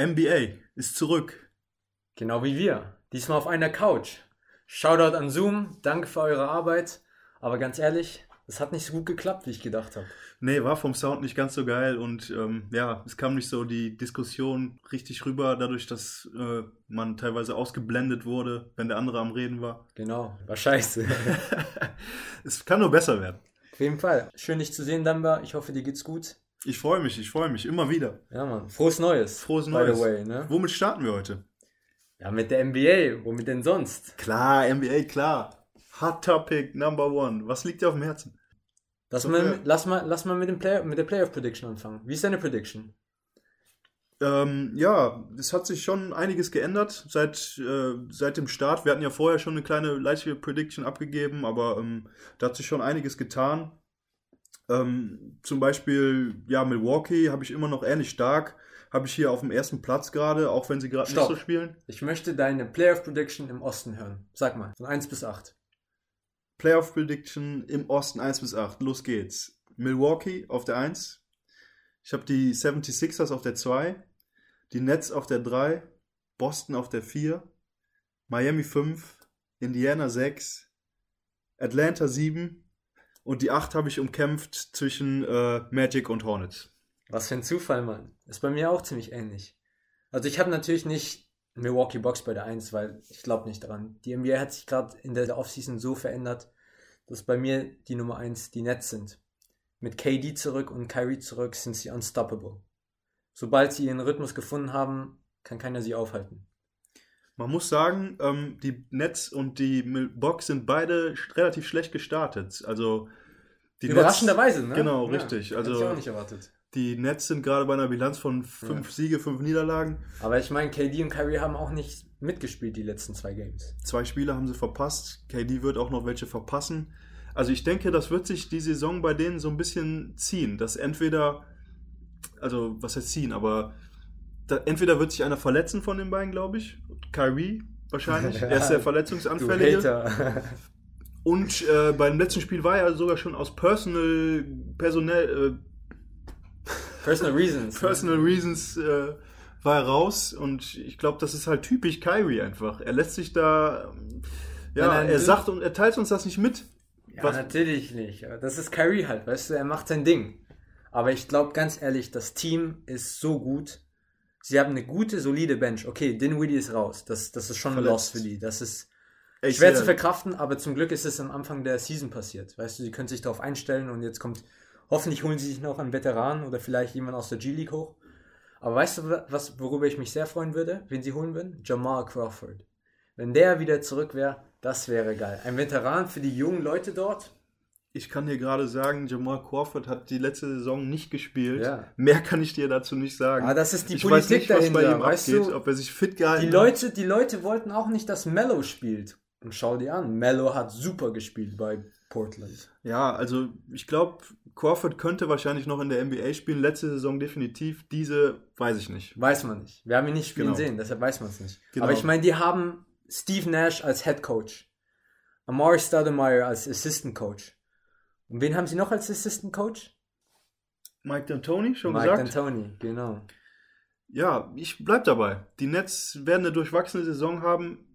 NBA ist zurück. Genau wie wir. Diesmal auf einer Couch. Shoutout an Zoom, danke für eure Arbeit. Aber ganz ehrlich, es hat nicht so gut geklappt, wie ich gedacht habe. Nee, war vom Sound nicht ganz so geil und ähm, ja, es kam nicht so die Diskussion richtig rüber, dadurch, dass äh, man teilweise ausgeblendet wurde, wenn der andere am Reden war. Genau, war scheiße. es kann nur besser werden. Auf jeden Fall. Schön, dich zu sehen, Damba. Ich hoffe, dir geht's gut. Ich freue mich, ich freue mich, immer wieder. Ja, Mann. Frohes Neues. Frohes Neues. By the way, ne? Womit starten wir heute? Ja, mit der NBA. Womit denn sonst? Klar, NBA, klar. Hot Topic Number One. Was liegt dir auf dem Herzen? Lass, mal, lass, mal, lass mal mit, dem Play mit der Playoff Prediction anfangen. Wie ist deine Prediction? Ähm, ja, es hat sich schon einiges geändert seit, äh, seit dem Start. Wir hatten ja vorher schon eine kleine leichte Prediction abgegeben, aber ähm, da hat sich schon einiges getan. Ähm, zum Beispiel, ja, Milwaukee habe ich immer noch ähnlich stark. Habe ich hier auf dem ersten Platz gerade, auch wenn sie gerade nicht so spielen. Ich möchte deine Playoff Prediction im Osten hören. Sag mal, von 1 bis 8. Playoff Prediction im Osten 1 bis 8. Los geht's. Milwaukee auf der 1. Ich habe die 76ers auf der 2. Die Nets auf der 3. Boston auf der 4. Miami 5. Indiana 6. Atlanta 7. Und die 8 habe ich umkämpft zwischen äh, Magic und Hornets. Was für ein Zufall, Mann. Ist bei mir auch ziemlich ähnlich. Also ich habe natürlich nicht Milwaukee Bucks bei der 1, weil ich glaube nicht dran. Die NBA hat sich gerade in der Offseason so verändert, dass bei mir die Nummer 1 die Nets sind. Mit KD zurück und Kyrie zurück sind sie unstoppable. Sobald sie ihren Rhythmus gefunden haben, kann keiner sie aufhalten. Man muss sagen, ähm, die Nets und die Box sind beide relativ schlecht gestartet. Also die Überraschenderweise, ne? Genau, ja, richtig. Also ich auch nicht erwartet. Die Nets sind gerade bei einer Bilanz von fünf ja. Siege, fünf Niederlagen. Aber ich meine, KD und Kyrie haben auch nicht mitgespielt die letzten zwei Games. Zwei Spiele haben sie verpasst. KD wird auch noch welche verpassen. Also ich denke, das wird sich die Saison bei denen so ein bisschen ziehen, dass entweder, also was heißt ziehen, aber da, entweder wird sich einer verletzen von den beiden, glaube ich. Kyrie wahrscheinlich. er ist der Verletzungsanfällige. Und äh, beim letzten Spiel war er sogar schon aus Personal, personell, äh, Personal Reasons. Personal ne? Reasons äh, war er raus und ich glaube, das ist halt typisch Kyrie einfach. Er lässt sich da, ja, nein, nein, er sagt und er teilt uns das nicht mit. Ja, Was? natürlich nicht. Das ist Kyrie halt, weißt du, er macht sein Ding. Aber ich glaube ganz ehrlich, das Team ist so gut. Sie haben eine gute, solide Bench. Okay, Dinwiddie ist raus. Das, das ist schon ein Loss für die. Das ist ich schwer zu verkraften, aber zum Glück ist es am Anfang der Season passiert. Weißt du, sie können sich darauf einstellen und jetzt kommt, hoffentlich holen sie sich noch einen Veteran oder vielleicht jemand aus der G-League hoch. Aber weißt du, was, worüber ich mich sehr freuen würde, wen sie holen würden? Jamal Crawford. Wenn der wieder zurück wäre, das wäre geil. Ein Veteran für die jungen Leute dort. Ich kann dir gerade sagen, Jamal Crawford hat die letzte Saison nicht gespielt. Ja. Mehr kann ich dir dazu nicht sagen. Aber das ist die ich Politik weiß nicht, dahinter, was bei ihm weißt abgeht, du, ob er sich fit gehalten die Leute, hat. Die Leute wollten auch nicht, dass Mello spielt. Und schau dir an, Mello hat super gespielt bei Portland. Ja, also ich glaube, Crawford könnte wahrscheinlich noch in der NBA spielen. Letzte Saison definitiv. Diese weiß ich nicht. Weiß man nicht. Wir haben ihn nicht spielen genau. sehen, deshalb weiß man es nicht. Genau. Aber ich meine, die haben Steve Nash als Head Coach, Amari Stoudemire als Assistant Coach. Und wen haben sie noch als Assistant Coach? Mike D'Antoni, schon Mike gesagt? Mike D'Antoni, genau. Ja, ich bleib dabei. Die Nets werden eine durchwachsene Saison haben.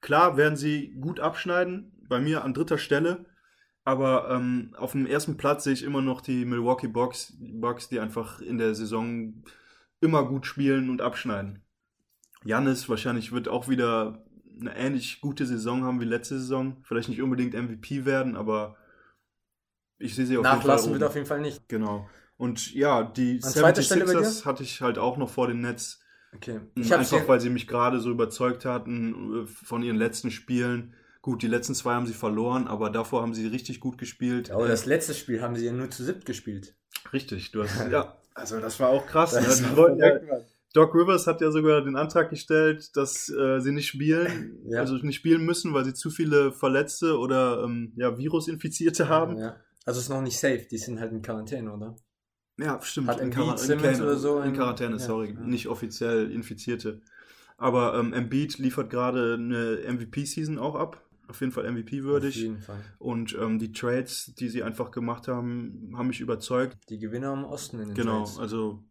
Klar werden sie gut abschneiden, bei mir an dritter Stelle. Aber ähm, auf dem ersten Platz sehe ich immer noch die Milwaukee Bucks, Bucks, die einfach in der Saison immer gut spielen und abschneiden. Janis wahrscheinlich wird auch wieder eine ähnlich gute Saison haben wie letzte Saison. Vielleicht nicht unbedingt MVP werden, aber ich sehe sie auf jeden Fall. Nachlassen wird auf jeden Fall nicht. Genau. Und ja, die 76ers hatte ich halt auch noch vor dem Netz. Okay. Ich Einfach weil sie mich gerade so überzeugt hatten äh, von ihren letzten Spielen. Gut, die letzten zwei haben sie verloren, aber davor haben sie richtig gut gespielt. Ja, aber das letzte Spiel haben sie ja nur zu siebt gespielt. Richtig, du hast ja, also das war auch krass. Ne? Wollten, ja, Doc Rivers hat ja sogar den Antrag gestellt, dass äh, sie nicht spielen, ja. also nicht spielen müssen, weil sie zu viele Verletzte oder ähm, ja, Virusinfizierte haben. Also ist noch nicht safe, die sind halt in Quarantäne, oder? Ja, stimmt. Hat in, in, Quar oder so in Quarantäne, ja, sorry, ja. nicht offiziell Infizierte. Aber ähm, Embiid liefert gerade eine MVP-Season auch ab. Auf jeden Fall MVP-würdig. Auf jeden Fall. Und ähm, die Trades, die sie einfach gemacht haben, haben mich überzeugt. Die Gewinner im Osten in den genau, Trades. Genau, also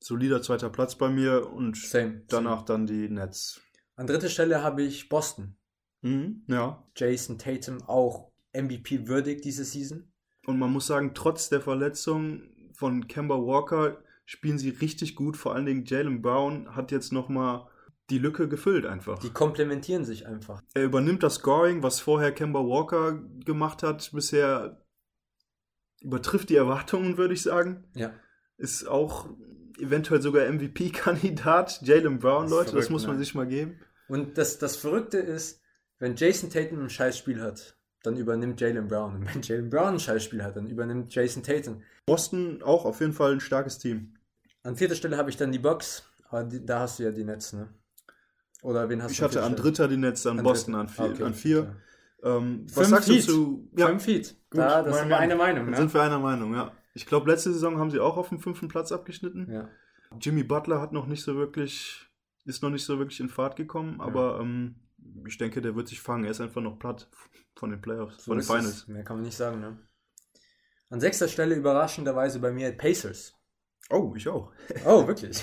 solider zweiter Platz bei mir und Same. danach dann die Nets. An dritter Stelle habe ich Boston. Mhm, ja. Jason Tatum auch MVP würdig diese Season. Und man muss sagen, trotz der Verletzung von Kemba Walker spielen sie richtig gut. Vor allen Dingen Jalen Brown hat jetzt nochmal die Lücke gefüllt einfach. Die komplementieren sich einfach. Er übernimmt das Scoring, was vorher Kemba Walker gemacht hat. Bisher übertrifft die Erwartungen, würde ich sagen. Ja. Ist auch eventuell sogar MVP-Kandidat. Jalen Brown, Das Leute, das verrückt, muss man ne? sich mal geben. Und das, das Verrückte ist, wenn Jason Tatum ein Scheißspiel hat, dann übernimmt Jalen Brown. Und wenn Jalen Brown ein Scheißspiel hat, dann übernimmt Jason Tatum. Boston auch auf jeden Fall ein starkes Team. An vierter Stelle habe ich dann die Bucks, aber die, da hast du ja die Nets, ne? Oder wen hast Ich du hatte an dritter die Nets, an An Boston dritter. an vier. Okay. An vier. Okay. Ähm, was Fünf sagst Feet. du zu... Stelle? Fünf Feet. Gut, da, das sind wir Mann. eine Meinung, ne? sind wir einer Meinung, ja. Ich glaube, letzte Saison haben sie auch auf dem fünften Platz abgeschnitten. Ja. Jimmy Butler hat noch nicht so wirklich, ist noch nicht so wirklich in Fahrt gekommen, aber ähm, ich denke, der wird sich fangen. Er ist einfach noch platt von den Playoffs, So von den ist es. Finals. Mehr kann man nicht sagen, ne? An sechster Stelle überraschenderweise bei mir Pacers. Oh, ich auch. Oh, wirklich?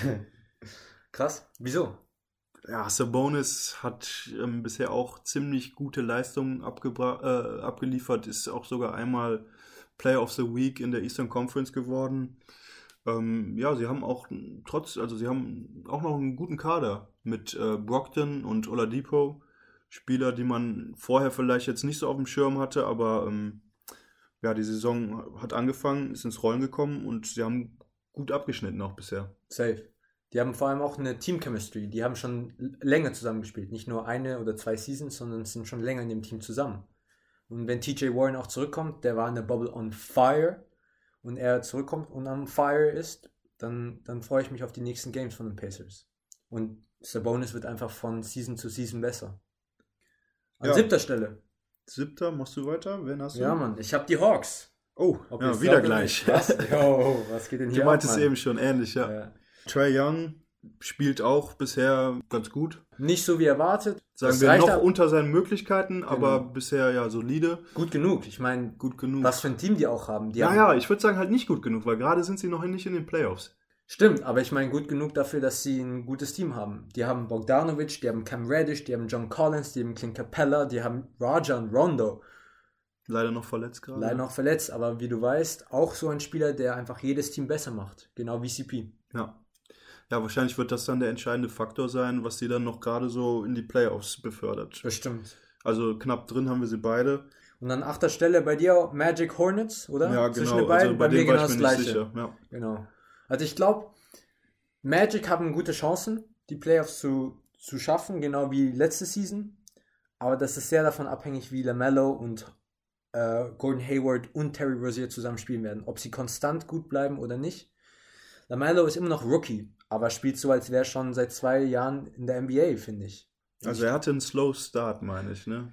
Krass. Wieso? Ja, Sabonis hat ähm, bisher auch ziemlich gute Leistungen äh, abgeliefert, ist auch sogar einmal Player of the Week in der Eastern Conference geworden. Ähm, ja, sie haben auch trotz, also sie haben auch noch einen guten Kader mit äh, Brockton und Oladipo. Spieler, die man vorher vielleicht jetzt nicht so auf dem Schirm hatte, aber ähm, ja, die Saison hat angefangen, ist ins Rollen gekommen und sie haben gut abgeschnitten auch bisher. Safe. Die haben vor allem auch eine Team-Chemistry. Die haben schon länger zusammengespielt. Nicht nur eine oder zwei Seasons, sondern sind schon länger in dem Team zusammen. Und wenn TJ Warren auch zurückkommt, der war in der Bubble on fire und er zurückkommt und on fire ist, dann, dann freue ich mich auf die nächsten Games von den Pacers. Und Sabonis wird einfach von Season zu Season besser. An Ja. siebter Stelle. Siebter, machst du weiter? Wen hast du? Ja, Mann. Ich habe die Hawks. Oh, Ob ja, wieder gleich. Was? Yo, was geht denn hier Du meintest ab, eben schon ähnlich, ja. Ja. Trey Young spielt auch bisher ganz gut. Nicht so wie erwartet. Sagen Das wir noch ab- unter seinen Möglichkeiten, aber Genau. bisher ja solide, Gut genug. Ich meine, gut genug. was für ein Team die auch haben. Die haben naja, ich würde sagen halt nicht gut genug, weil gerade sind sie noch nicht in den Playoffs. Stimmt, aber ich meine gut genug dafür, dass sie ein gutes Team haben. Die haben Bogdanovic, die haben Cam Reddish, die haben John Collins, die haben Clint Capella, die haben Raja und Rondo. Leider noch verletzt gerade. Leider noch verletzt, aber wie du weißt, auch so ein Spieler, der einfach jedes Team besser macht. Genau wie CP. Ja. Ja, wahrscheinlich wird das dann der entscheidende Faktor sein, was sie dann noch gerade so in die Playoffs befördert. Bestimmt. Also knapp drin haben wir sie beide. Und an achter Stelle bei dir Magic Hornets, oder? Ja, Zwischen genau. den beiden, Also bei, mir dem war genau das mir gleiche. sicher. Ja. Genau. Also ich glaube, Magic haben gute Chancen, die Playoffs zu, zu schaffen, genau wie letzte Season. Aber das ist sehr davon abhängig, wie LaMelo und äh, Gordon Hayward und Terry Rozier zusammen spielen werden. Ob sie konstant gut bleiben oder nicht. LaMelo ist immer noch Rookie, aber spielt so, als wäre er schon seit zwei Jahren in der NBA, finde ich. Also er hatte einen Slow Start, meine ich, ne?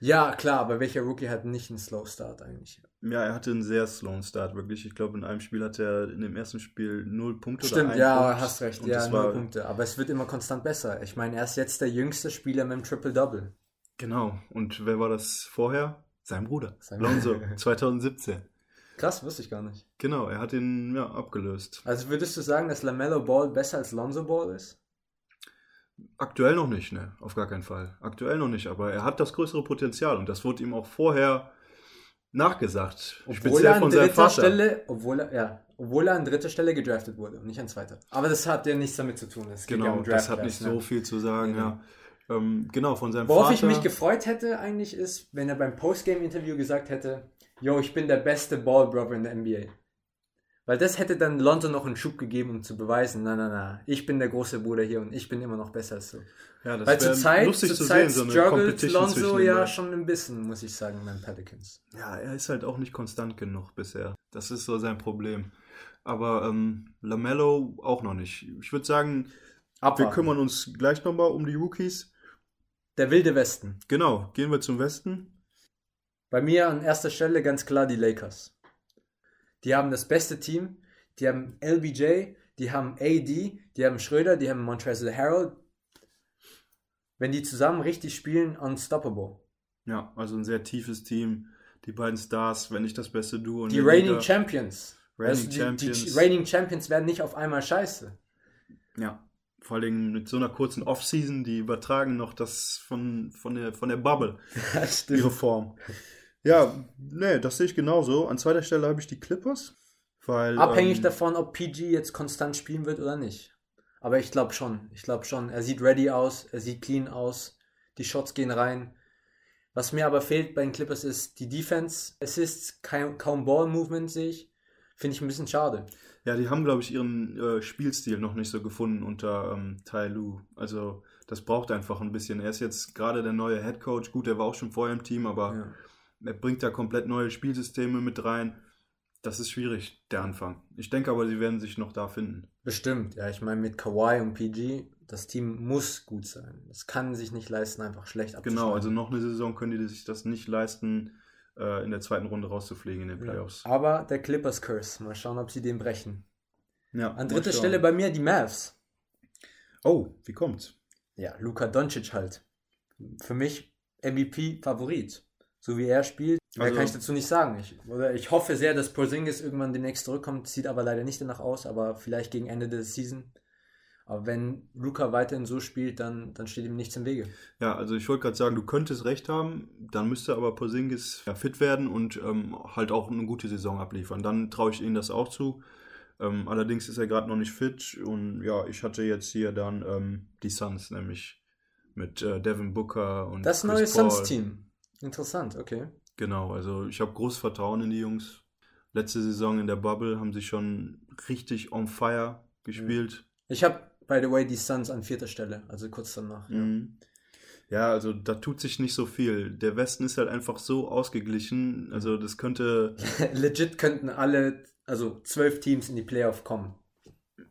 Ja, klar, aber welcher Rookie hat nicht einen Slow Start eigentlich? Ja, er hatte einen sehr slowen Start, wirklich. Ich glaube, in einem Spiel hatte er in dem ersten Spiel null Punkte oder Stimmt, ja, Punkt. hast recht. Und ja, null Punkte. Aber es wird immer konstant besser. Ich meine, er ist jetzt der jüngste Spieler mit dem Triple-Double. Genau. Und wer war das vorher? Sein Bruder. Sein- Lonzo, 2017. Krass, wusste ich gar nicht. Genau, er hat ihn ja, abgelöst. Also würdest du sagen, dass LaMelo Ball besser als Lonzo Ball ist? Aktuell noch nicht, ne? Auf gar keinen Fall. Aktuell noch nicht, aber er hat das größere Potenzial und das wurde ihm auch vorher nachgesagt. Obwohl er an von dritter Vater. Stelle, obwohl er, ja, obwohl er an dritter Stelle gedraftet wurde und nicht an zweiter. Aber das hat ja nichts damit zu tun. Es geht ja Genau, um das hat nicht Class, so ne? viel zu sagen, Genau. ja. Ähm, genau, von seinem Worauf Vater. ich mich gefreut hätte eigentlich ist, wenn er beim Postgame-Interview gesagt hätte, yo, ich bin der beste Ballbrother in der NBA. Weil das hätte dann Lonzo noch einen Schub gegeben, um zu beweisen, na, na, na, ich bin der große Bruder hier und ich bin immer noch besser als du. ja, das Weil zur Zeit, lustig zur zu Zeit sehen, so eine struggelt Lonzo ja schon ein bisschen, muss ich sagen, beim Pelicans. Ja, er ist halt auch nicht konstant genug bisher. Das ist so sein Problem. Aber ähm, Lamello auch noch nicht. Ich würde sagen, wir Abwarten. kümmern uns gleich nochmal um die Rookies. Der wilde Westen. Genau, gehen wir zum Westen. Bei mir an erster Stelle ganz klar die Lakers. Die haben das beste Team. Die haben LBJ, die haben AD, die haben Schröder, die haben Montrezl Harrell. Wenn die zusammen richtig spielen, unstoppable. Ja, also ein sehr tiefes Team. Die beiden Stars, wenn nicht das beste Duo. Die reigning Liga. Champions. Reigning, also die, Champions. die Reigning Champions werden nicht auf einmal scheiße. Ja. Vor allem mit so einer kurzen Offseason, die übertragen noch das von, von, der, von der Bubble. Ja, stimmt. Ihre Form. Ja, nee, das sehe ich genauso. An zweiter Stelle habe ich die Clippers. Weil, Abhängig ähm, davon, ob PG jetzt konstant spielen wird oder nicht. Aber ich glaube schon. Ich glaube schon. Er sieht ready aus, er sieht clean aus. Die Shots gehen rein. Was mir aber fehlt bei den Clippers ist die Defense. Assists, kaum, kaum Ball-Movement sehe ich. Finde ich ein bisschen schade. Ja, die haben, glaube ich, ihren äh, Spielstil noch nicht so gefunden unter ähm, Tai Lu. Also, das braucht einfach ein bisschen. Er ist jetzt gerade der neue Head Coach. Gut, er war auch schon vorher im Team, aber ja. Er bringt da komplett neue Spielsysteme mit rein. Das ist schwierig, der Anfang. Ich denke aber, sie werden sich noch da finden. Bestimmt, ja. Ich meine, mit Kawhi und PG, das Team muss gut sein. Es kann sich nicht leisten, einfach schlecht abzuschneiden. Genau, also noch eine Saison können die sich das nicht leisten, äh, in der zweiten Runde rauszufliegen in den Playoffs. Ja. Aber der Clippers Curse, mal schauen, ob sie den brechen. Ja, An dritter Stelle bei mir die Mavs. Oh, wie kommt's? Ja, Luka Doncic halt. Für mich MVP-Favorit. So wie er spielt, also, mehr kann ich dazu nicht sagen. Ich, oder ich hoffe sehr, dass Porzingis irgendwann demnächst zurückkommt. Sieht aber leider nicht danach aus, aber vielleicht gegen Ende der Season. Aber wenn Luca weiterhin so spielt, dann, dann steht ihm nichts im Wege. Ja, also ich wollte gerade sagen, du könntest recht haben, dann müsste aber Porzingis ja, fit werden und ähm, halt auch eine gute Saison abliefern. Dann traue ich ihnen das auch zu. Ähm, allerdings ist er gerade noch nicht fit und ja, ich hatte jetzt hier dann ähm, die Suns, nämlich mit äh, Devin Booker und. Das Chris neue Suns-Team. Interessant, okay. Genau, also ich habe großes Vertrauen in die Jungs. Letzte Saison in der Bubble haben sie schon richtig on fire gespielt. Ich habe, by the way, die Suns an vierter Stelle, also kurz danach. Mhm. Ja. ja, also da tut sich nicht so viel. Der Westen ist halt einfach so ausgeglichen. Also das könnte. Legit könnten alle, also zwölf Teams in die Playoff kommen.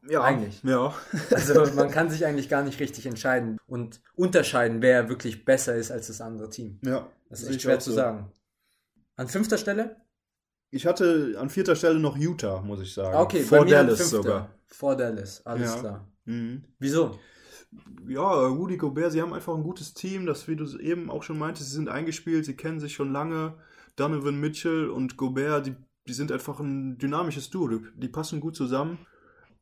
Ja, eigentlich. Ja. also man kann sich eigentlich gar nicht richtig entscheiden und unterscheiden, wer wirklich besser ist als das andere Team. Ja. Das ist echt schwer zu so. sagen. An fünfter Stelle? Ich hatte an vierter Stelle noch Utah, muss ich sagen. Okay, vor Dallas sogar. Vor Dallas, alles ja. klar. Mhm. Wieso? Ja, Rudy Gobert, sie haben einfach ein gutes Team, das, wie du eben auch schon meintest, sie sind eingespielt, sie kennen sich schon lange. Donovan Mitchell und Gobert, die, die sind einfach ein dynamisches Duo, die passen gut zusammen.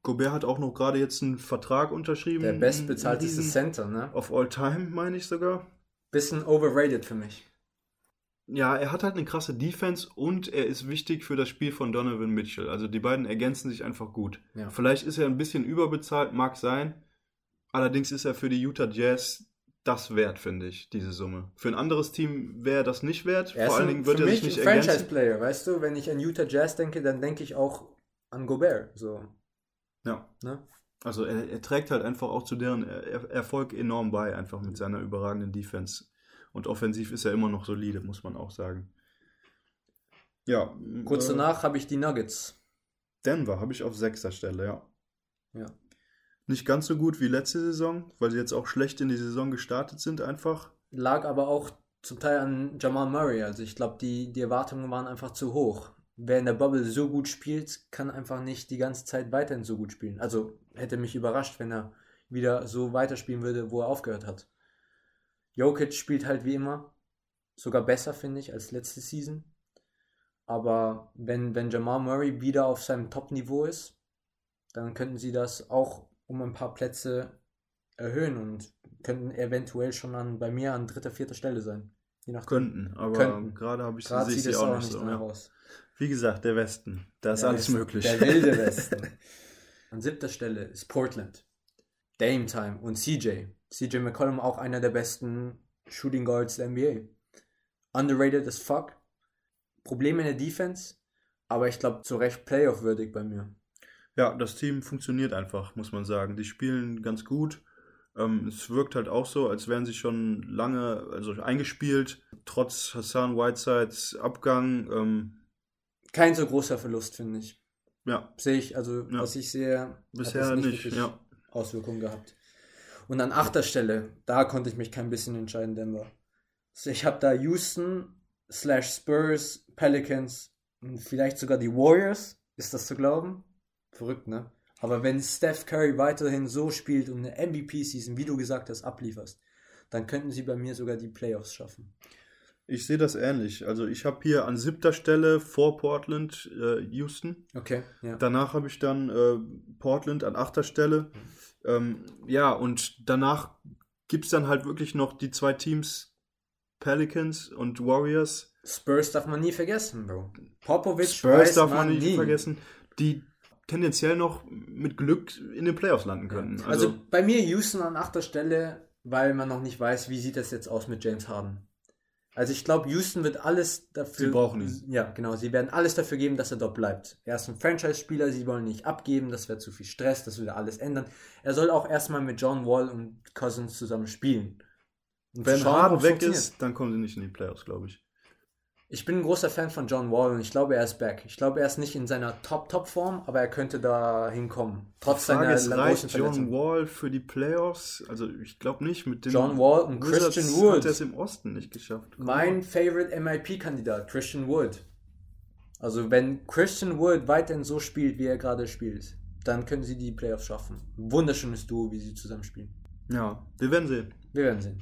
Gobert hat auch noch gerade jetzt einen Vertrag unterschrieben. Der bestbezahlteste Center, ne? Of all time, meine ich sogar. Bisschen overrated für mich. Ja, er hat halt eine krasse Defense und er ist wichtig für das Spiel von Donovan Mitchell. Also die beiden ergänzen sich einfach gut. Ja. Vielleicht ist er ein bisschen überbezahlt, mag sein. Allerdings ist er für die Utah Jazz das wert, finde ich, diese Summe. Für ein anderes Team wäre das nicht wert. Er Vor allen Dingen wird er sich nicht ergänzen. Franchise-Player, weißt du? Wenn ich an Utah Jazz denke, dann denke ich auch an Gobert. So. Ja. Ne? Also er, er, trägt halt einfach auch zu deren er Erfolg enorm bei, einfach mit seiner überragenden Defense. Und offensiv ist er immer noch solide, muss man auch sagen. Ja. Kurz äh, danach habe ich die Nuggets. Denver habe ich auf sechster Stelle, ja. Ja. Nicht ganz so gut wie letzte Saison, weil sie jetzt auch schlecht in die Saison gestartet sind, einfach. Lag aber auch zum Teil an Jamal Murray. Also ich glaube, die, die Erwartungen waren einfach zu hoch. Wer in der Bubble so gut spielt, kann einfach nicht die ganze Zeit weiterhin so gut spielen. Also hätte mich überrascht, wenn er wieder so weiterspielen würde, wo er aufgehört hat. Jokic spielt halt wie immer. Sogar besser, finde ich, als letzte Season. Aber wenn, wenn Jamal Murray wieder auf seinem Top-Niveau ist, dann könnten sie das auch um ein paar Plätze erhöhen und könnten eventuell schon an, bei mir an dritter, vierter Stelle sein. Je nachdem. Könnten, aber gerade habe ich gerade sieht es auch, nicht so. Ja. Wie gesagt, der Westen. Da ist der alles Westen, möglich. Der wilde Westen. an siebter Stelle ist Portland. Dame Time und CJ. CJ McCollum auch einer der besten Shooting Guards der NBA. Underrated as fuck. Probleme in der Defense, aber ich glaube zu Recht Playoff-würdig bei mir. Ja, das Team funktioniert einfach, muss man sagen. Die spielen ganz gut. Ähm, es wirkt halt auch so, als wären sie schon lange also eingespielt, trotz Hassan Whitesides Abgang. Ähm, Kein so großer Verlust, finde ich. Ja. Sehe ich, also ja. was ich sehe, bisher nicht, nicht ja. Auswirkungen gehabt. Und an achter Stelle, da konnte ich mich kein bisschen entscheiden, Denver. Also ich habe da Houston, slash Spurs, Pelicans und vielleicht sogar die Warriors. Ist das zu glauben? Verrückt, ne? Aber wenn Steph Curry weiterhin so spielt und eine MVP-Season, wie du gesagt hast, ablieferst, dann könnten sie bei mir sogar die Playoffs schaffen. Ich sehe das ähnlich. Also ich habe hier an siebter Stelle vor Portland äh, Houston. Okay, ja. Danach habe ich dann äh, Portland an achter Stelle. Ähm, ja, und danach gibt es dann halt wirklich noch die zwei Teams, Pelicans und Warriors. Spurs darf man nie vergessen, Bro. Popovic Spurs darf man nicht vergessen, die tendenziell noch mit Glück in den Playoffs landen können. Also, bei mir Houston an achter Stelle, weil man noch nicht weiß, wie sieht das jetzt aus mit James Harden. Also ich glaube, Houston wird alles dafür. Sie brauchen ihn. Ja, genau. Sie werden alles dafür geben, dass er dort bleibt. Er ist ein Franchise-Spieler, sie wollen nicht abgeben, das wäre zu viel Stress, das würde alles ändern. Er soll auch erstmal mit John Wall und Cousins zusammen spielen. Und Wenn Harden weg ist, dann kommen sie nicht in die Playoffs, glaube ich. Ich bin ein großer Fan von John Wall und ich glaube, er ist back. Ich glaube, er ist nicht in seiner Top-Top-Form, aber er könnte da hinkommen. Trotz Die Frage seiner ist, reicht John. Wall für die Playoffs? Also ich glaube nicht. Mit den John Wall und Wizards Christian hat Wood. er es im Osten nicht geschafft. Mein Favorite MIP-Kandidat, Christian Wood. Also wenn Christian Wood weiterhin so spielt, wie er gerade spielt, dann können sie die Playoffs schaffen. Wunderschönes Duo, wie sie zusammen spielen. Ja, wir werden sehen. Wir werden sehen.